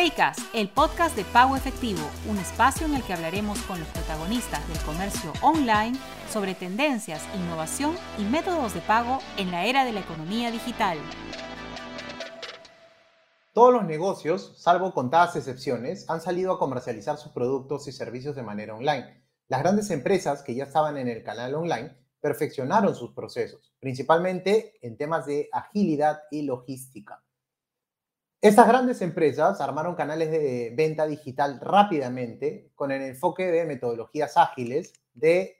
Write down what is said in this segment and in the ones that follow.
Paycast, el podcast de Pago Efectivo, un espacio en el que hablaremos con los protagonistas del comercio online sobre tendencias, innovación y métodos de pago en la era de la economía digital. Todos los negocios, salvo contadas excepciones, han salido a comercializar sus productos y servicios de manera online. Las grandes empresas que ya estaban en el canal online perfeccionaron sus procesos, principalmente en temas de agilidad y logística. Estas grandes empresas armaron canales de venta digital rápidamente con el enfoque de metodologías ágiles, de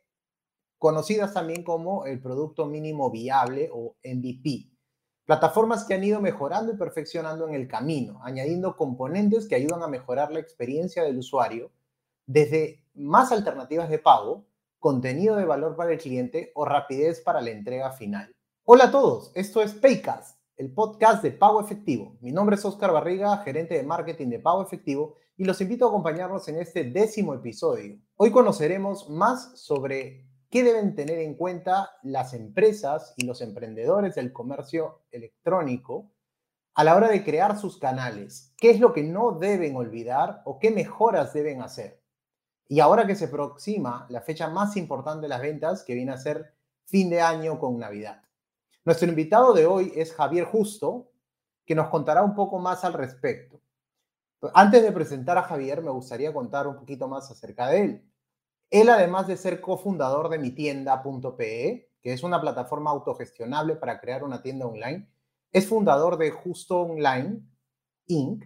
conocidas también como el producto mínimo viable o MVP. Plataformas que han ido mejorando y perfeccionando en el camino, añadiendo componentes que ayudan a mejorar la experiencia del usuario, desde más alternativas de pago, contenido de valor para el cliente o rapidez para la entrega final. Hola a todos, esto es Paycast el podcast de Pago Efectivo. Mi nombre es Oscar Barriga, gerente de marketing de Pago Efectivo, y los invito a acompañarnos en este décimo episodio. Hoy conoceremos más sobre qué deben tener en cuenta las empresas y los emprendedores del comercio electrónico a la hora de crear sus canales. ¿Qué es lo que no deben olvidar o qué mejoras deben hacer? Y ahora que se aproxima la fecha más importante de las ventas, que viene a ser fin de año con Navidad. Nuestro invitado de hoy es Javier Justo, que nos contará un poco más al respecto. Antes de presentar a Javier, me gustaría contar un poquito más acerca de él. Él, además de ser cofundador de mitienda.pe, que es una plataforma autogestionable para crear una tienda online, es fundador de Justo Online Inc.,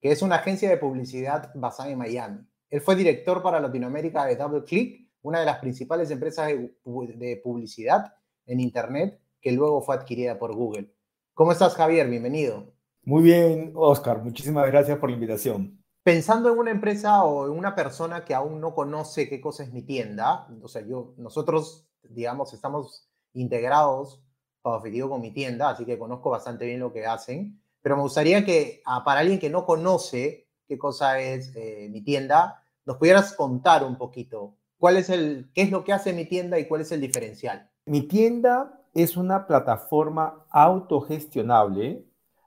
que es una agencia de publicidad basada en Miami. Él fue director para Latinoamérica de DoubleClick, una de las principales empresas de publicidad en Internet que luego fue adquirida por Google. ¿Cómo estás, Javier? Bienvenido. Muy bien, Oscar. Muchísimas gracias por la invitación. Pensando en una empresa o en una persona que aún no conoce qué cosa es mi tienda, o sea, yo, nosotros, digamos, estamos integrados para objetivo con mi tienda, así que conozco bastante bien lo que hacen, pero me gustaría que ah, para alguien que no conoce qué cosa es eh, mi tienda, nos pudieras contar un poquito cuál es el, qué es lo que hace mi tienda y cuál es el diferencial. Mi tienda es una plataforma autogestionable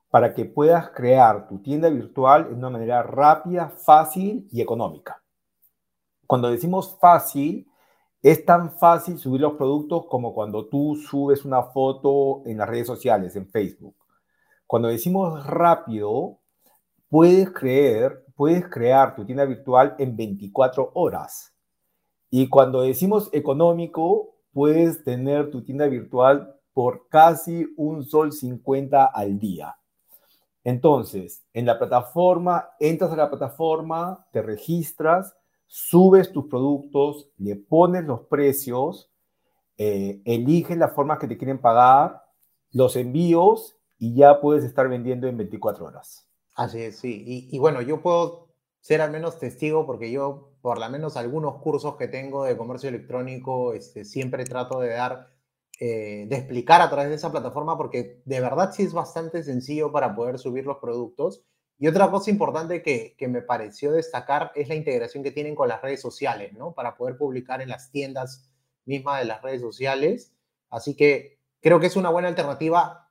para que puedas crear tu tienda virtual de una manera rápida, fácil y económica. Cuando decimos fácil, es tan fácil subir los productos como cuando tú subes una foto en las redes sociales, en Facebook. Cuando decimos rápido, puedes puedes crear tu tienda virtual en 24 horas. Y cuando decimos económico, puedes tener tu tienda virtual por casi un sol 50 al día. Entonces, en la plataforma, entras a la plataforma, te registras, subes tus productos, le pones los precios, eh, eliges la forma que te quieren pagar, los envíos y ya puedes estar vendiendo en 24 horas. Así es, sí. Y bueno, yo puedo ser al menos testigo porque yo por lo menos algunos cursos que tengo de comercio electrónico, este, siempre trato de dar, eh, de explicar a través de esa plataforma porque de verdad sí es bastante sencillo para poder subir los productos. Y otra cosa importante que, que me pareció destacar es la integración que tienen con las redes sociales, ¿no? Para poder publicar en las tiendas mismas de las redes sociales. Así que creo que es una buena alternativa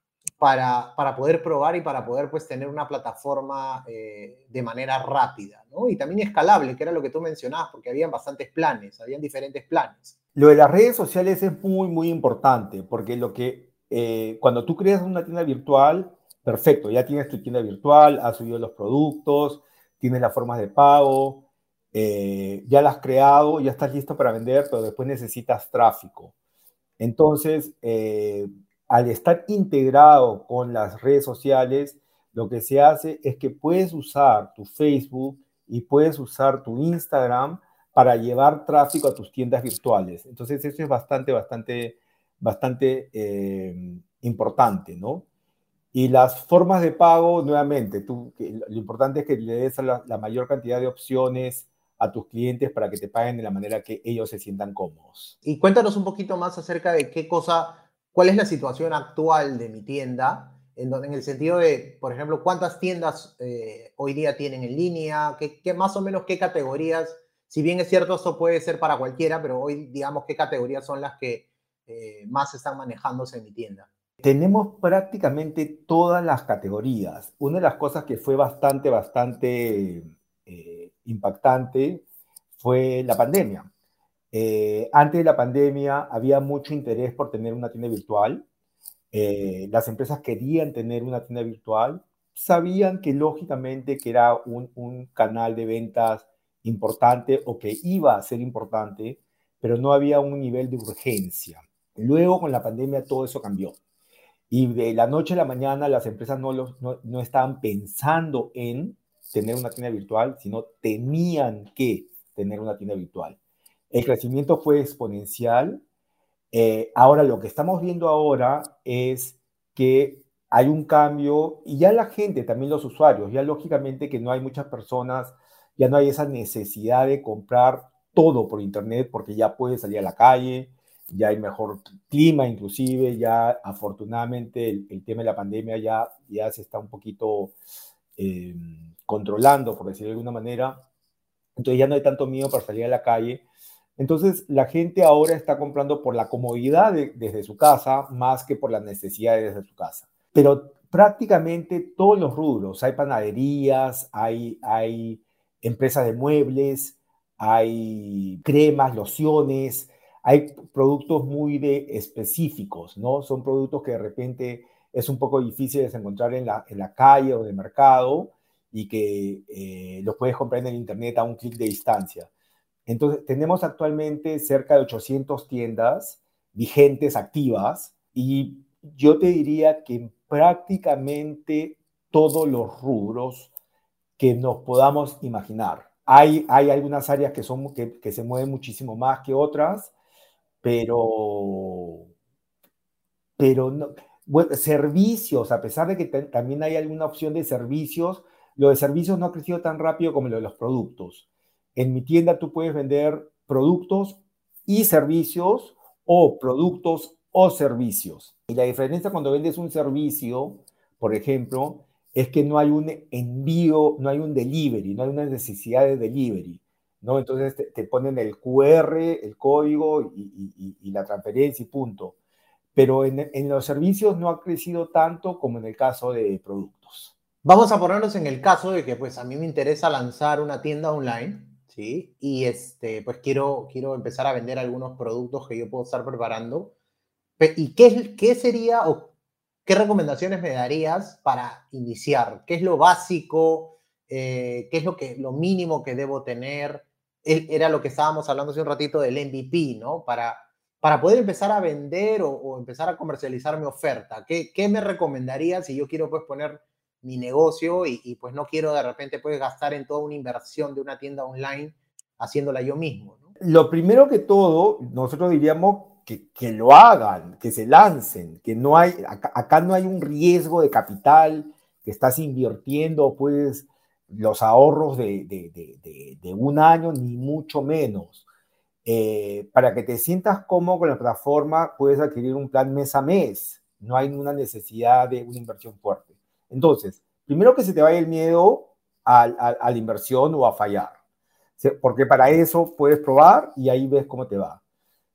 para, poder probar y para poder pues tener una plataforma eh, de manera rápida, ¿no? Y también escalable, que era lo que tú mencionabas, porque habían bastantes planes, habían diferentes planes. Lo de las redes sociales es muy, muy importante, porque lo que, eh, cuando tú creas una tienda virtual, perfecto, ya tienes tu tienda virtual, has subido los productos, tienes las formas de pago, eh, ya las has creado, ya estás listo para vender, pero después necesitas tráfico. Entonces, al estar integrado con las redes sociales, lo que se hace es que puedes usar tu Facebook y puedes usar tu Instagram para llevar tráfico a tus tiendas virtuales. Entonces, eso es bastante, bastante, bastante eh, importante, ¿no? Y las formas de pago, nuevamente, tú, lo importante es que le des la, la mayor cantidad de opciones a tus clientes para que te paguen de la manera que ellos se sientan cómodos. Y cuéntanos un poquito más acerca de qué cosa cuál es la situación actual de mi tienda, en, donde, en el sentido de, por ejemplo, cuántas tiendas eh, hoy día tienen en línea, qué, más o menos qué categorías, si bien es cierto, esto puede ser para cualquiera, pero hoy digamos qué categorías son las que eh, más están manejándose en mi tienda. tenemos prácticamente todas las categorías. Una de las cosas que fue bastante, bastante eh, impactante fue la pandemia. Eh, antes de la pandemia había mucho interés por tener una tienda virtual. Eh, las empresas querían tener una tienda virtual. Sabían que lógicamente que era un, un canal de ventas importante o que iba a ser importante, pero no había un nivel de urgencia. Luego con la pandemia todo eso cambió. Y de la noche a la mañana las empresas no, no, no estaban pensando en tener una tienda virtual, sino tenían que tener una tienda virtual. El crecimiento fue exponencial. Eh, ahora lo que estamos viendo ahora es que hay un cambio y ya la gente, también los usuarios, ya lógicamente que no hay muchas personas, ya no hay esa necesidad de comprar todo por internet porque ya puedes salir a la calle, ya hay mejor clima inclusive, ya afortunadamente el, tema de la pandemia ya, ya se está un poquito eh, controlando, por decirlo de alguna manera. Entonces ya no hay tanto miedo para salir a la calle. Entonces la gente ahora está comprando por la comodidad desde su casa más que por las necesidades desde su casa. Pero prácticamente todos los rubros, hay panaderías, hay, empresas de muebles, hay cremas, lociones, hay productos muy de específicos, ¿no? Son productos que de repente es un poco difícil de encontrar en la, en calle o de mercado y que eh, los puedes comprar en el internet a un clic de distancia. Entonces, tenemos actualmente cerca de 800 tiendas vigentes, activas, y yo te diría que prácticamente todos los rubros que nos podamos imaginar. Hay, hay algunas áreas que, son, que se mueven muchísimo más que otras, pero, pero no, bueno, servicios, a pesar de que también hay alguna opción de servicios, lo de servicios no ha crecido tan rápido como lo de los productos. En mi tienda tú puedes vender productos y servicios o productos o servicios. Y la diferencia cuando vendes un servicio, por ejemplo, es que no hay un envío, no hay un delivery, no hay una necesidad de delivery. ¿no? Entonces te, ponen el QR, el código y, la transferencia y punto. Pero en, en, los servicios no ha crecido tanto como en el caso de productos. Vamos a ponernos en el caso de que pues a mí me interesa lanzar una tienda online, ¿sí? Y este, pues quiero, quiero empezar a vender algunos productos que yo puedo estar preparando. ¿Y qué, qué sería o qué recomendaciones me darías para iniciar? ¿Qué es lo básico? Eh, ¿Qué es lo, que, lo mínimo que debo tener? era lo que estábamos hablando hace un ratito del MVP, ¿no? Para, para poder empezar a vender o, empezar a comercializar mi oferta. ¿Qué, ¿Qué, me recomendaría si yo quiero pues poner mi negocio y, pues no quiero de repente pues gastar en toda una inversión de una tienda online haciéndola yo mismo? Lo primero que todo, nosotros diríamos que, lo hagan, que se lancen, que no hay, acá, acá no hay un riesgo de capital que estás invirtiendo, pues los ahorros de, un año, ni mucho menos. Eh, para que te sientas cómodo con la plataforma, puedes adquirir un plan mes a mes. No hay ninguna necesidad de una inversión fuerte. Entonces, primero que se te vaya el miedo a, la inversión o a fallar. Porque para eso puedes probar y ahí ves cómo te va.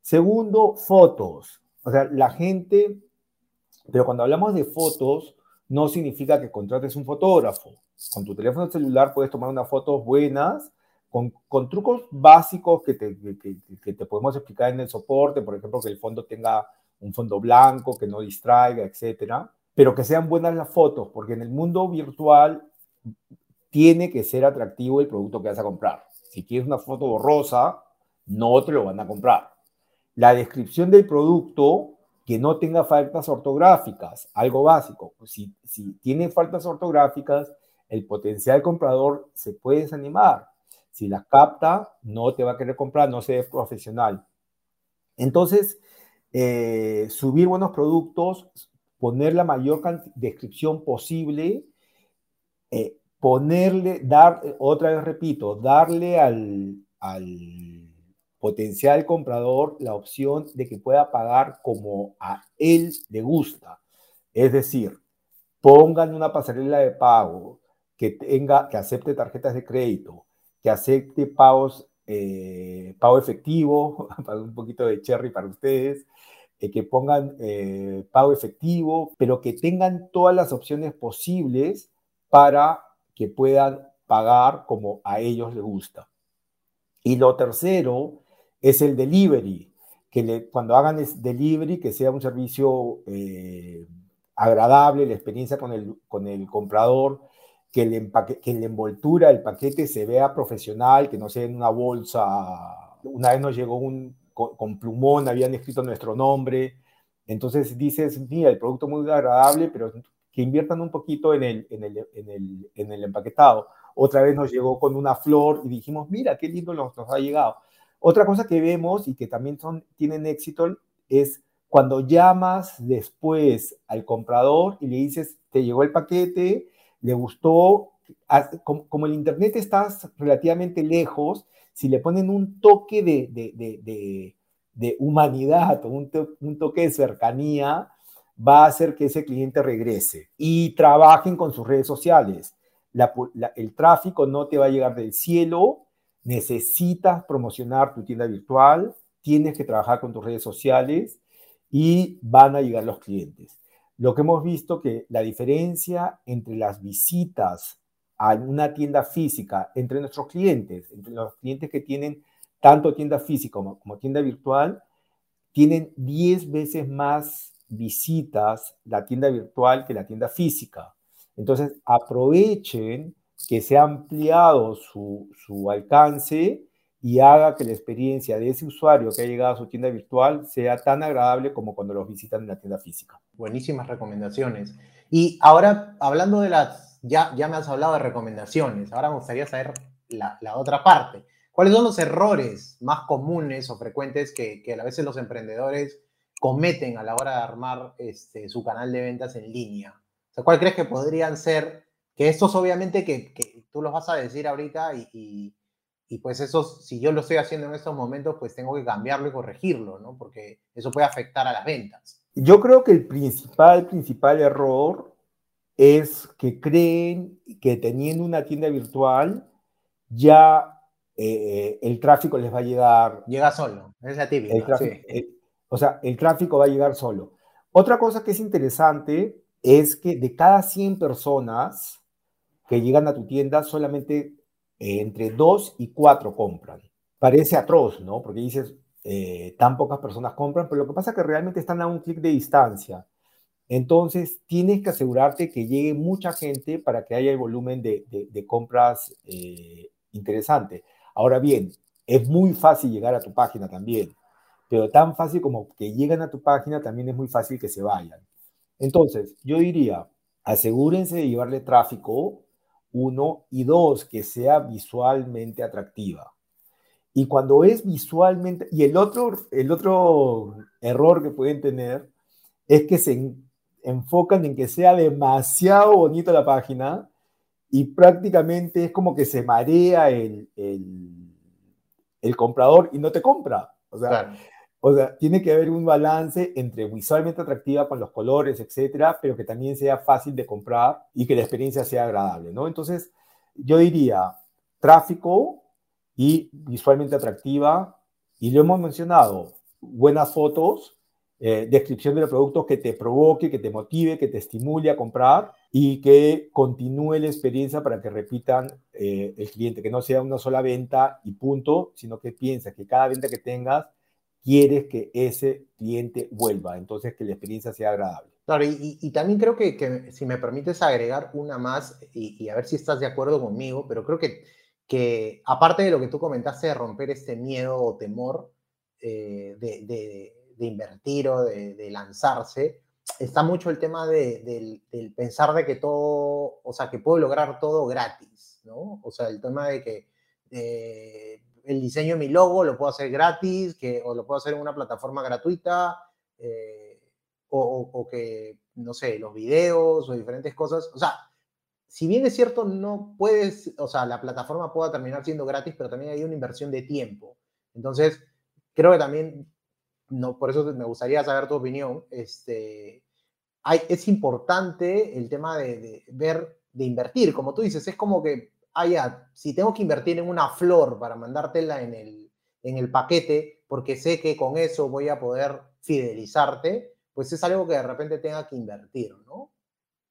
Segundo, fotos. O sea, la gente, pero cuando hablamos de fotos, no significa que contrates un fotógrafo con tu teléfono celular puedes tomar unas fotos buenas, con, con trucos básicos que te, que, que te, podemos explicar en el soporte, por ejemplo, que el fondo tenga un fondo blanco, que no distraiga, etcétera, pero que sean buenas las fotos, porque en el mundo virtual tiene que ser atractivo el producto que vas a comprar. Si quieres una foto borrosa, no te lo van a comprar. La descripción del producto que no tenga faltas ortográficas, algo básico. Si, si tiene faltas ortográficas, el potencial comprador se puede desanimar. Si la capta, no te va a querer comprar, no se es profesional. Entonces, eh, subir buenos productos, poner la mayor descripción posible, eh, ponerle, dar, otra vez repito, darle al, al potencial comprador la opción de que pueda pagar como a él le gusta. Es decir, pongan una pasarela de pago, que tenga, que acepte tarjetas de crédito, que acepte pagos, eh, pago efectivo, un poquito de cherry para ustedes, eh, que pongan eh, pago efectivo, pero que tengan todas las opciones posibles para que puedan pagar como a ellos les gusta. Y lo tercero es el delivery, que cuando hagan el delivery, que sea un servicio eh, agradable, la experiencia con el, con el comprador, que, el que la envoltura del paquete se vea profesional, que no sea en una bolsa. Una vez nos llegó un, con, plumón, habían escrito nuestro nombre. Entonces dices, mira, el producto muy agradable, pero que inviertan un poquito en el, en el, en el, en el empaquetado. Otra vez nos llegó con una flor y dijimos, mira, qué lindo nos, nos ha llegado. Otra cosa que vemos y que también son, tienen éxito es cuando llamas después al comprador y le dices, te llegó el paquete, le gustó, como, el Internet está relativamente lejos, si le ponen un toque de, de, humanidad o un, un, toque de cercanía, va a hacer que ese cliente regrese y trabajen con sus redes sociales. el tráfico no te va a llegar del cielo, necesitas promocionar tu tienda virtual, tienes que trabajar con tus redes sociales y van a llegar los clientes. Lo que hemos visto que la diferencia entre las visitas a una tienda física, entre nuestros clientes, entre los clientes que tienen tanto tienda física como, tienda virtual, tienen 10 veces más visitas la tienda virtual que la tienda física. Entonces, aprovechen que se ha ampliado su, su alcance y haga que la experiencia de ese usuario que ha llegado a su tienda virtual sea tan agradable como cuando los visitan en la tienda física. Buenísimas recomendaciones. Y ahora, hablando de las, ya, ya me has hablado de recomendaciones, ahora me gustaría saber la, otra parte. ¿Cuáles son los errores más comunes o frecuentes que, que, a veces los emprendedores cometen a la hora de armar este, su canal de ventas en línea? O sea, ¿Cuál crees que podrían ser? Que estos obviamente que, tú los vas a decir ahorita y y pues eso, si yo lo estoy haciendo en estos momentos, pues tengo que cambiarlo y corregirlo, ¿no? Porque eso puede afectar a las ventas. Yo creo que el principal, principal error es que creen que teniendo una tienda virtual ya eh, el tráfico les va a llegar. Llega solo, es la típica. o sea, el tráfico va a llegar solo. Otra cosa que es interesante es que de cada 100 personas que llegan a tu tienda, solamente eh, entre dos y cuatro compran. Parece atroz, ¿no? Porque dices, eh, tan pocas personas compran, pero lo que pasa es que realmente están a un clic de distancia. Entonces, tienes que asegurarte que llegue mucha gente para que haya el volumen de, de, compras eh, interesante. Ahora bien, es muy fácil llegar a tu página también, pero tan fácil como que lleguen a tu página también es muy fácil que se vayan. Entonces, yo diría, asegúrense de llevarle tráfico uno, y dos, que sea visualmente atractiva. Y cuando es visualmente, y el otro, el otro error que pueden tener es que se enfocan en que sea demasiado bonita la página y prácticamente es como que se marea el, el, comprador y no te compra. O sea, o sea, tiene que haber un balance entre visualmente atractiva con los colores, etcétera, pero que también sea fácil de comprar y que la experiencia sea agradable, ¿no? Entonces, yo diría tráfico y visualmente atractiva, y lo hemos mencionado, buenas fotos, eh, descripción de los productos que te provoque, que te motive, que te estimule a comprar y que continúe la experiencia para que repitan eh, el cliente, que no sea una sola venta y punto, sino que piensa que cada venta que tengas quieres que ese cliente vuelva, entonces que la experiencia sea agradable. Claro, y, también creo que, si me permites agregar una más, y, a ver si estás de acuerdo conmigo, pero creo que, que aparte de lo que tú comentaste de romper este miedo o temor eh, de, invertir o de, lanzarse, está mucho el tema del, pensar de que todo, o sea, que puedo lograr todo gratis, ¿no? O sea, el tema de que eh, el diseño de mi logo lo puedo hacer gratis, que, o lo puedo hacer en una plataforma gratuita, eh, o, que, no sé, los videos o diferentes cosas. O sea, si bien es cierto, no puedes, o sea, la plataforma pueda terminar siendo gratis, pero también hay una inversión de tiempo. Entonces, creo que también, no, por eso me gustaría saber tu opinión, este, hay, es importante el tema de, ver, de invertir, como tú dices, es como que ah, ya, si tengo que invertir en una flor para mandártela en el, en el paquete, porque sé que con eso voy a poder fidelizarte, pues es algo que de repente tenga que invertir, ¿no?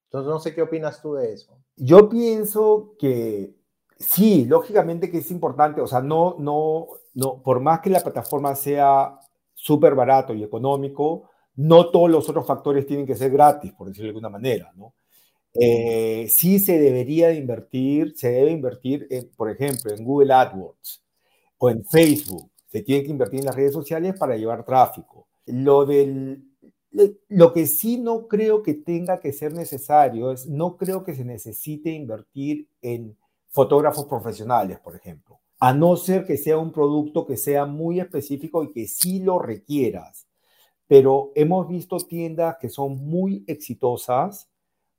Entonces, no sé qué opinas tú de eso. Yo pienso que sí, lógicamente que es importante, o sea, no, no, no, por más que la plataforma sea súper barato y económico, no todos los otros factores tienen que ser gratis, por decirlo de alguna manera, ¿no? Eh, sí se debería invertir, se debe invertir, por ejemplo, en Google AdWords o en Facebook. Se tiene que invertir en las redes sociales para llevar tráfico. Lo del lo que sí no creo que tenga que ser necesario es, no creo que se necesite invertir en fotógrafos profesionales, por ejemplo, a no ser que sea un producto que sea muy específico y que sí lo requieras. Pero hemos visto tiendas que son muy exitosas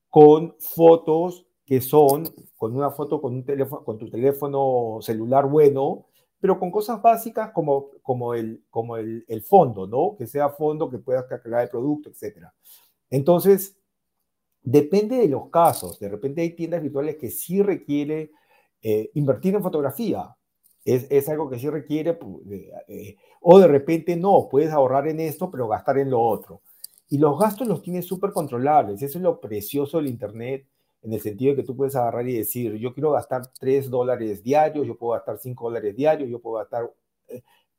con fotos que son, con una foto con, un teléfono, con tu teléfono celular bueno, pero con cosas básicas como, como, el, como el, el fondo, ¿no? Que sea fondo, que puedas cargar el producto, etc. Entonces, depende de los casos. De repente hay tiendas virtuales que sí requiere eh, invertir en fotografía. Es, es, algo que sí requiere, eh, o de repente no, puedes ahorrar en esto, pero gastar en lo otro. Y los gastos los tienes súper controlables. Eso es lo precioso del Internet en el sentido de que tú puedes agarrar y decir, yo quiero gastar 3 dólares diarios, yo puedo gastar 5 dólares diarios, yo puedo gastar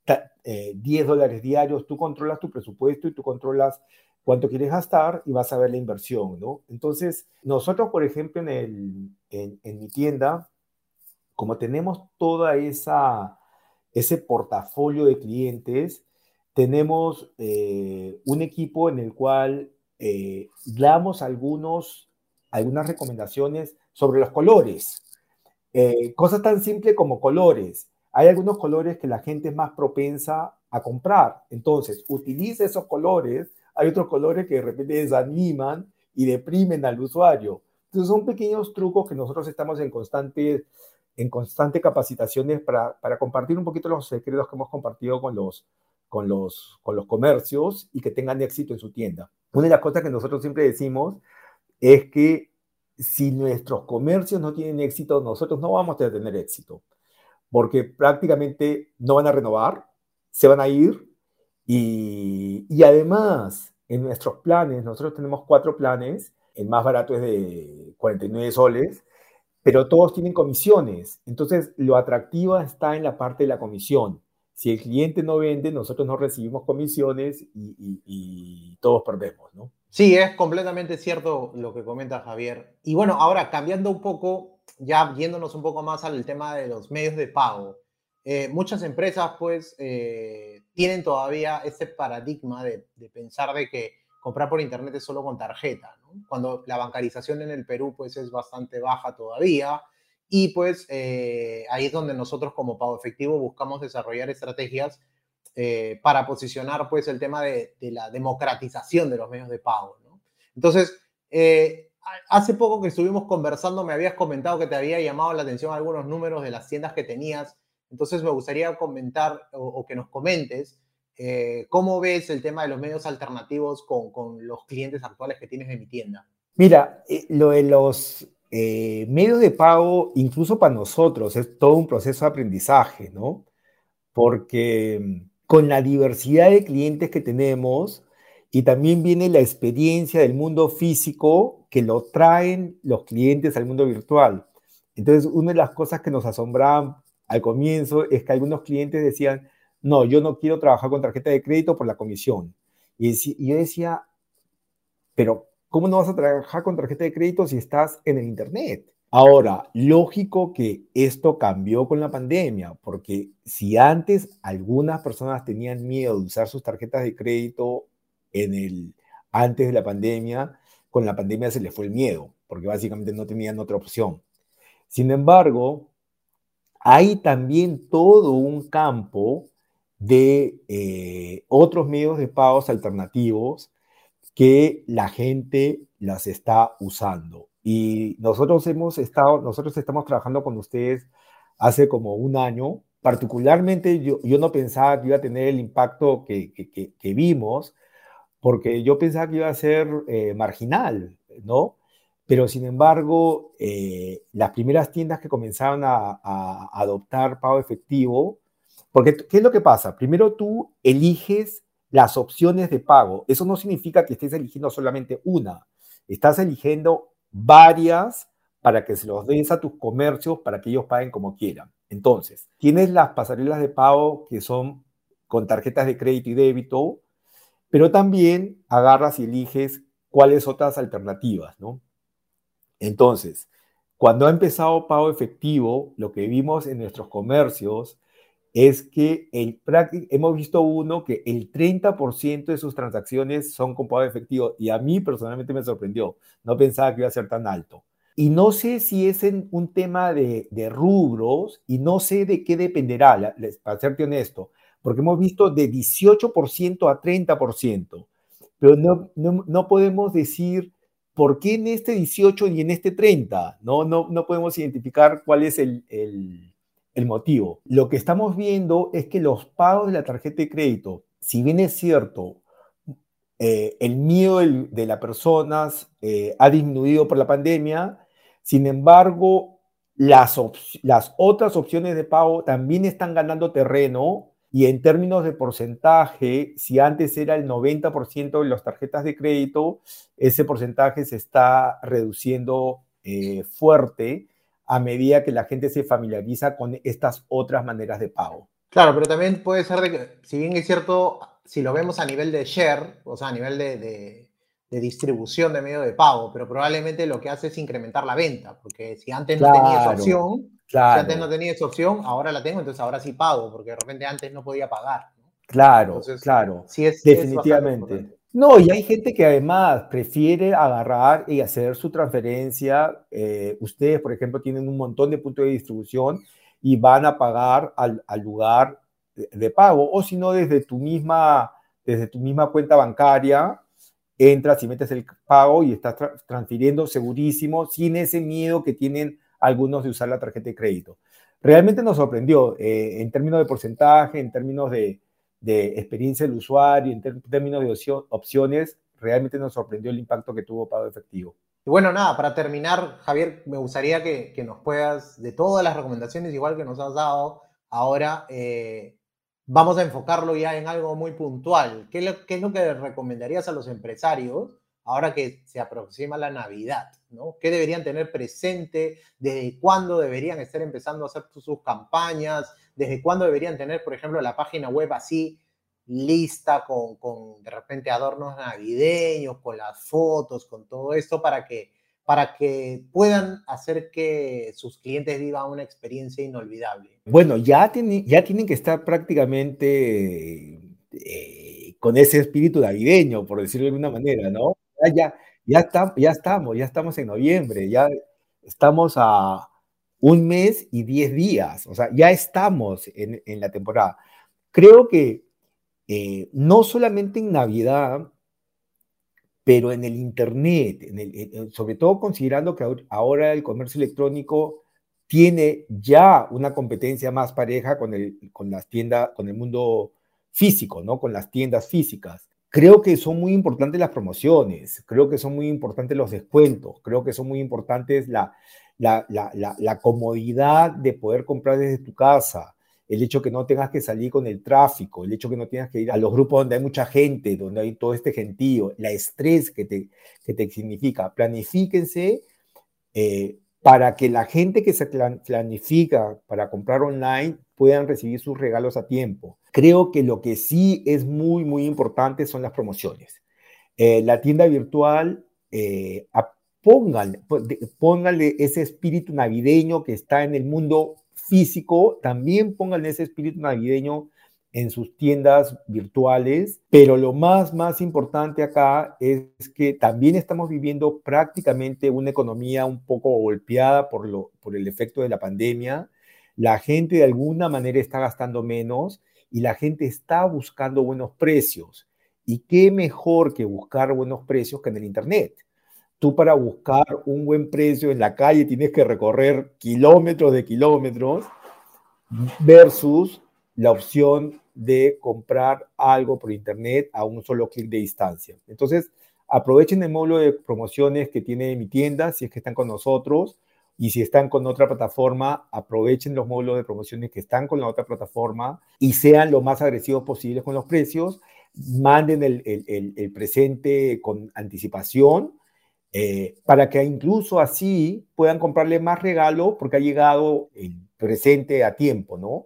10 eh, dólares diarios, tú controlas tu presupuesto y tú controlas cuánto quieres gastar y vas a ver la inversión, ¿no? Entonces, nosotros, por ejemplo, en, el, en, mi tienda, como tenemos toda esa ese portafolio de clientes, tenemos eh, un equipo en el cual eh, damos algunos algunas recomendaciones sobre los colores. Eh, cosas tan simples como colores. Hay algunos colores que la gente es más propensa a comprar. Entonces, utilice esos colores. Hay otros colores que de repente desaniman y deprimen al usuario. Entonces, son pequeños trucos que nosotros estamos en constante, en constante capacitaciones para, para compartir un poquito los secretos que hemos compartido con los, con, los, con los comercios y que tengan éxito en su tienda. Una de las cosas que nosotros siempre decimos es que si nuestros comercios no tienen éxito, nosotros no vamos a tener éxito, porque prácticamente no van a renovar, se van a ir y, y además en nuestros planes, nosotros tenemos cuatro planes, el más barato es de 49 soles, pero todos tienen comisiones. Entonces, lo atractivo está en la parte de la comisión. Si el cliente no vende, nosotros no recibimos comisiones y, todos perdemos, ¿no? Sí, es completamente cierto lo que comenta Javier. Y bueno, ahora cambiando un poco, ya yéndonos un poco más al tema de los medios de pago. Eh, muchas empresas pues eh, tienen todavía ese paradigma de, pensar de que comprar por internet es solo con tarjeta, cuando la bancarización en el Perú pues es bastante baja todavía y pues eh, ahí es donde nosotros como Pago Efectivo buscamos desarrollar estrategias eh, para posicionar pues el tema de, la democratización de los medios de pago. Entonces, eh, hace poco que estuvimos conversando, me habías comentado que te había llamado la atención algunos números de las tiendas que tenías. Entonces, me gustaría comentar o, que nos comentes eh, cómo ves el tema de los medios alternativos con, los clientes actuales que tienes en mi tienda. Mira, lo de los medios de pago, incluso para nosotros, es todo un proceso de aprendizaje, ¿no? Porque con la diversidad de clientes que tenemos y también viene la experiencia del mundo físico que lo traen los clientes al mundo virtual. Entonces, una de las cosas que nos asombraban al comienzo es que algunos clientes decían, no, yo no quiero trabajar con tarjeta de crédito por la comisión. Y, yo decía, pero ¿cómo no vas a trabajar con tarjeta de crédito si estás en el Internet? Ahora, lógico que esto cambió con la pandemia, porque si antes algunas personas tenían miedo de usar sus tarjetas de crédito en el, antes de la pandemia, con la pandemia se les fue el miedo, porque básicamente no tenían otra opción. Sin embargo, hay también todo un campo de eh, otros medios de pagos alternativos que la gente las está usando. Y nosotros hemos estado, nosotros estamos trabajando con ustedes hace como un año. Particularmente yo, yo no pensaba que iba a tener el impacto que, que, que, vimos, porque yo pensaba que iba a ser eh, marginal, ¿no? Pero sin embargo, eh, las primeras tiendas que comenzaron a, a, adoptar pago efectivo Porque, ¿qué es lo que pasa? Primero tú eliges las opciones de pago. Eso no significa que estés eligiendo solamente una. Estás eligiendo varias para que se los des a tus comercios para que ellos paguen como quieran. Entonces, tienes las pasarelas de pago que son con tarjetas de crédito y débito, pero también agarras y eliges cuáles otras alternativas, ¿no? Entonces, cuando ha empezado pago efectivo, lo que vimos en nuestros comercios es que el, hemos visto uno que el 30% de sus transacciones son con pago efectivo y a mí personalmente me sorprendió. No pensaba que iba a ser tan alto. Y no sé si es en un tema de, rubros y no sé de qué dependerá, para serte honesto, porque hemos visto de 18% a 30%, pero no, no, podemos decir por qué en este 18 y en este 30, no, no, no podemos identificar cuál es el motivo. Lo que estamos viendo es que los pagos de la tarjeta de crédito, si bien es cierto, eh, el miedo de las personas eh, ha disminuido por la pandemia, sin embargo, las, las otras opciones de pago también están ganando terreno y en términos de porcentaje, si antes era el 90% de las tarjetas de crédito, ese porcentaje se está reduciendo eh, fuerte a medida que la gente se familiariza con estas otras maneras de pago. Claro, pero también puede ser de que, si bien es cierto, si lo vemos a nivel de share, o sea, a nivel de, distribución de medio de pago, pero probablemente lo que hace es incrementar la venta, porque si antes no tenía esa opción, si antes no tenía esa opción, ahora la tengo, entonces ahora sí pago, porque de repente antes no podía pagar. Claro, claro. Sí es, definitivamente. No, y hay gente que además prefiere agarrar y hacer su transferencia. Eh, ustedes, por ejemplo, tienen un montón de puntos de distribución y van a pagar al, lugar de, pago. O si no, desde tu misma, desde tu misma cuenta bancaria, entras y metes el pago y estás transfiriendo segurísimo, sin ese miedo que tienen algunos de usar la tarjeta de crédito. Realmente nos sorprendió eh, en términos de porcentaje, en términos de, de experiencia del usuario, en términos de opciones, realmente nos sorprendió el impacto que tuvo Pago Efectivo. Y bueno, nada, para terminar, Javier, me gustaría que, nos puedas, de todas las recomendaciones igual que nos has dado, ahora eh, vamos a enfocarlo ya en algo muy puntual. ¿Qué, ¿Qué, es lo que recomendarías a los empresarios ahora que se aproxima la Navidad? ¿no? ¿Qué deberían tener presente? ¿Desde cuándo deberían estar empezando a hacer sus campañas? desde cuándo deberían tener, por ejemplo, la página web así lista con, con, de repente adornos navideños, con las fotos, con todo esto para que, para que puedan hacer que sus clientes vivan una experiencia inolvidable. Bueno, ya, tiene, ya tienen que estar prácticamente eh, con ese espíritu navideño, por decirlo de alguna manera, ¿no? Ya, ya, estamos, ya estamos en noviembre, ya estamos a, un mes y diez días, o sea, ya estamos en, la temporada. Creo que eh, no solamente en Navidad, pero en el Internet, sobre todo considerando que ahora el comercio electrónico tiene ya una competencia más pareja con el, con las tiendas, con el mundo físico, ¿no? Con las tiendas físicas. Creo que son muy importantes las promociones, creo que son muy importantes los descuentos, creo que son muy importantes la, comodidad de poder comprar desde tu casa, el hecho que no tengas que salir con el tráfico, el hecho que no tengas que ir a los grupos donde hay mucha gente, donde hay todo este gentío, la estrés que te, que te significa. Planifíquense eh, para que la gente que se planifica para comprar online puedan recibir sus regalos a tiempo. Creo que lo que sí es muy, muy importante son las promociones. Eh, la tienda virtual eh, pónganle, ese espíritu navideño que está en el mundo físico, también pónganle ese espíritu navideño en sus tiendas virtuales, pero lo más, más importante acá es que también estamos viviendo prácticamente una economía un poco golpeada por, lo, por el efecto de la pandemia. La gente de alguna manera está gastando menos y la gente está buscando buenos precios. ¿Y qué mejor que buscar buenos precios que en el Internet? tú para buscar un buen precio en la calle tienes que recorrer kilómetros de kilómetros versus la opción de comprar algo por internet a un solo clic de distancia. Entonces, aprovechen el módulo de promociones que tiene mi tienda, si es que están con nosotros, y si están con otra plataforma, aprovechen los módulos de promociones que están con la otra plataforma y sean lo más agresivos posibles con los precios. Manden el, presente con anticipación eh, para que incluso así puedan comprarle más regalo porque ha llegado el presente a tiempo, ¿no?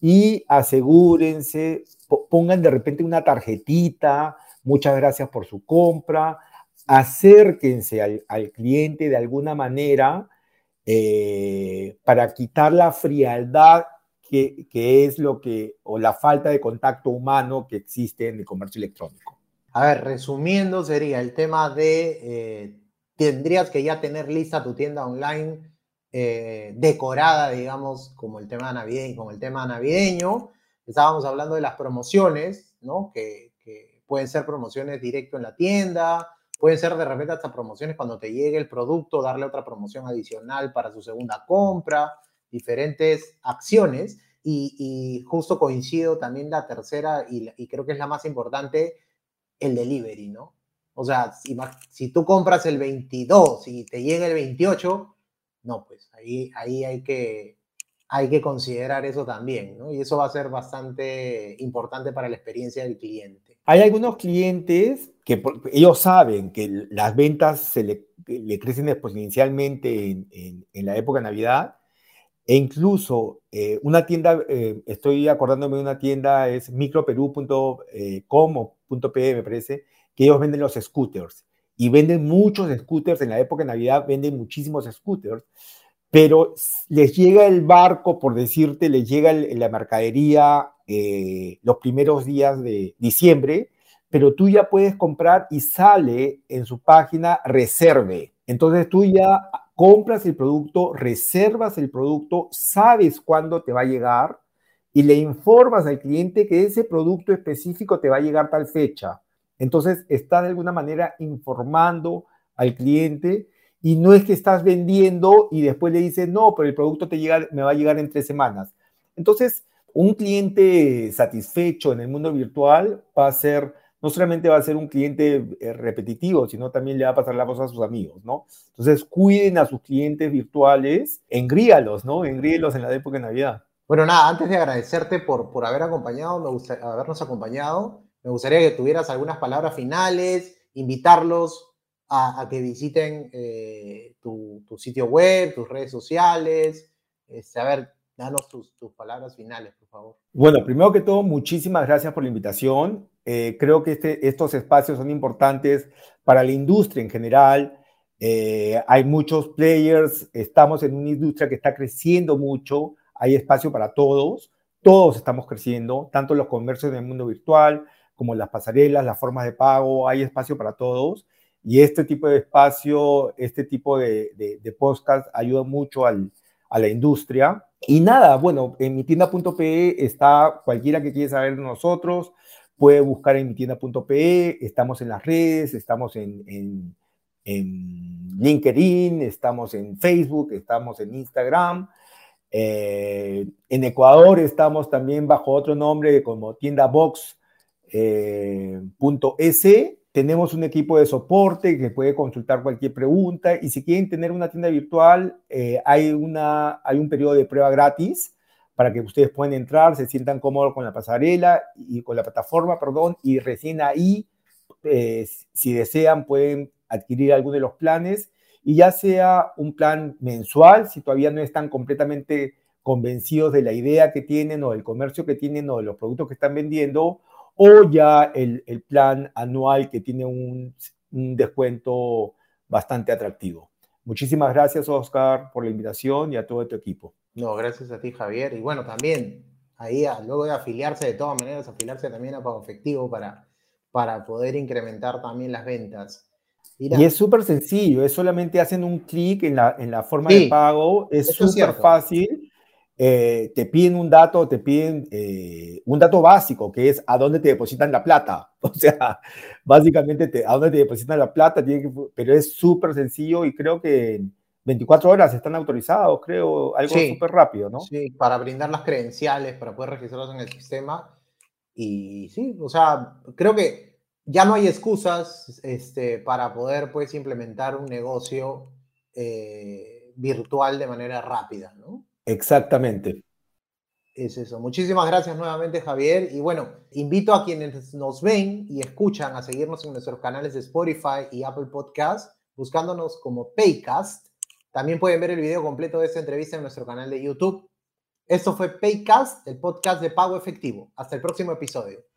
Y asegúrense, pongan de repente una tarjetita, muchas gracias por su compra, acérquense al, al cliente de alguna manera eh, para quitar la frialdad que, es lo que, o la falta de contacto humano que existe en el comercio electrónico. A ver, resumiendo, sería el tema de, eh, tendrías que ya tener lista tu tienda online eh, decorada, digamos, como el tema navideño, como el tema navideño. Estábamos hablando de las promociones, ¿no? Que, que pueden ser promociones directo en la tienda, Pueden ser de repente hasta promociones cuando te llegue el producto, darle otra promoción adicional para su segunda compra, diferentes acciones. Y, justo coincido también la tercera, y, creo que es la más importante, el delivery, ¿no? O sea, si, si tú compras el 22 y te llega el 28, no, pues ahí, ahí hay, que, hay que considerar eso también, ¿no? Y eso va a ser bastante importante para la experiencia del cliente. Hay algunos clientes que ellos saben que las ventas se le, crecen exponencialmente en, la época de Navidad e incluso eh, una tienda, eh, estoy acordándome de una tienda, es microperú.com .pe me parece, que ellos venden los scooters. Y venden muchos scooters, en la época de Navidad venden muchísimos scooters, pero les llega el barco, por decirte, les llega la mercadería eh, los primeros días de diciembre, pero tú ya puedes comprar y sale en su página reserve. Entonces tú ya compras el producto, reservas el producto, sabes cuándo te va a llegar y le informas al cliente que ese producto específico te va a llegar tal fecha. Entonces está de alguna manera informando al cliente y no es que estás vendiendo y después le dices, no, pero el producto te llega, me va a llegar en tres semanas. Entonces, un cliente satisfecho en el mundo virtual va a ser, no solamente va a ser un cliente eh, repetitivo, sino también le va a pasar la voz a sus amigos, ¿no? Entonces, cuiden a sus clientes virtuales, engríalos, ¿no? Engríelos en la época de Navidad. Bueno, nada, antes de agradecerte por, por haber acompañado, me habernos acompañado, me gustaría que tuvieras algunas palabras finales, invitarlos a, que visiten eh, tu, sitio web, tus redes sociales, este, a ver, danos tus, tus, palabras finales, por favor. Bueno, primero que todo, muchísimas gracias por la invitación. Eh, creo que este, estos espacios son importantes para la industria en general. Eh, hay muchos players, estamos en una industria que está creciendo mucho, hay espacio para todos, todos estamos creciendo, tanto los comercios del mundo virtual como las pasarelas, las formas de pago, hay espacio para todos. Y este tipo de espacio, este tipo de, de, podcast ayuda mucho al, a la industria. Y nada, bueno, en mi tienda.pe está cualquiera que quiera saber de nosotros, puede buscar en mi tienda.pe, estamos en las redes, estamos en, en, en, LinkedIn, estamos en Facebook, estamos en Instagram. Eh, en Ecuador estamos también bajo otro nombre como tiendabox.es. Eh, tenemos un equipo de soporte que puede consultar cualquier pregunta y si quieren tener una tienda virtual, eh, hay, una, hay un periodo de prueba gratis para que ustedes puedan entrar, se sientan cómodos con la pasarela y con la plataforma, perdón, y recién ahí, eh, si desean, pueden adquirir alguno de los planes. Y ya sea un plan mensual, si todavía no están completamente convencidos de la idea que tienen o del comercio que tienen o de los productos que están vendiendo, o ya el, el plan anual que tiene un, un, descuento bastante atractivo. Muchísimas gracias, Oscar, por la invitación y a todo tu equipo. No, gracias a ti, Javier. Y bueno, también ahí luego de afiliarse, de todas maneras, afiliarse también a Pago Efectivo para, para poder incrementar también las ventas. Y es súper sencillo, es solamente hacen un clic en la, en la forma de pago, es súper fácil eh, te piden un dato, te piden eh, un dato básico, que es a dónde te depositan la plata. O sea, básicamente te, a dónde te depositan la plata, tiene pero es súper sencillo y creo que 24 horas están autorizados, creo, algo súper rápido, ¿no? Sí, para brindar las credenciales, para poder registrarlos en el sistema. Y sí, o sea, creo que ya no hay excusas este, para poder pues implementar un negocio. Eh, virtual de manera rápida, ¿no? Exactamente. Es eso. Muchísimas gracias nuevamente, Javier. Y bueno, invito a quienes nos ven y escuchan a seguirnos en nuestros canales de Spotify y Apple Podcast, buscándonos como Paycast. También pueden ver el video completo de esta entrevista en nuestro canal de YouTube. Esto fue Paycast, el podcast de pago efectivo. Hasta el próximo episodio.